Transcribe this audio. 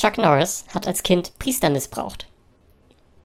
Chuck Norris hat als Kind Priester missbraucht.